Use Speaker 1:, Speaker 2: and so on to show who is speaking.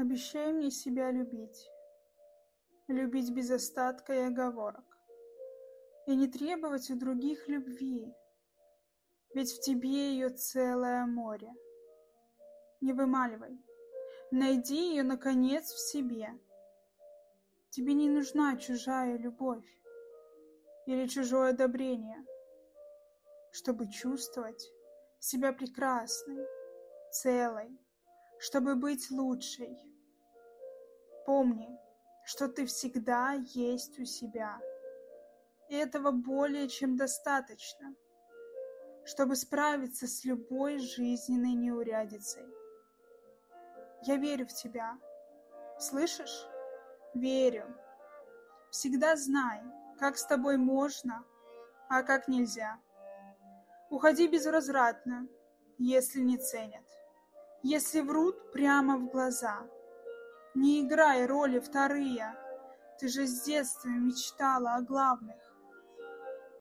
Speaker 1: Обещай мне себя любить. Любить без остатка и оговорок. И не требовать у других любви, ведь в тебе ее целое море. Не вымаливай. Найди ее, наконец, в себе. Тебе не нужна чужая любовь или чужое одобрение, чтобы чувствовать себя прекрасной, целой, чтобы быть лучшей. Помни, что ты всегда есть у себя. И этого более чем достаточно, чтобы справиться с любой жизненной неурядицей. Я верю в тебя. Слышишь? Верю. Всегда знай, как с тобой можно, а как нельзя. Уходи безвозвратно, если не ценят, если врут прямо в глаза. Не играй роли вторые, ты же с детства мечтала о главных.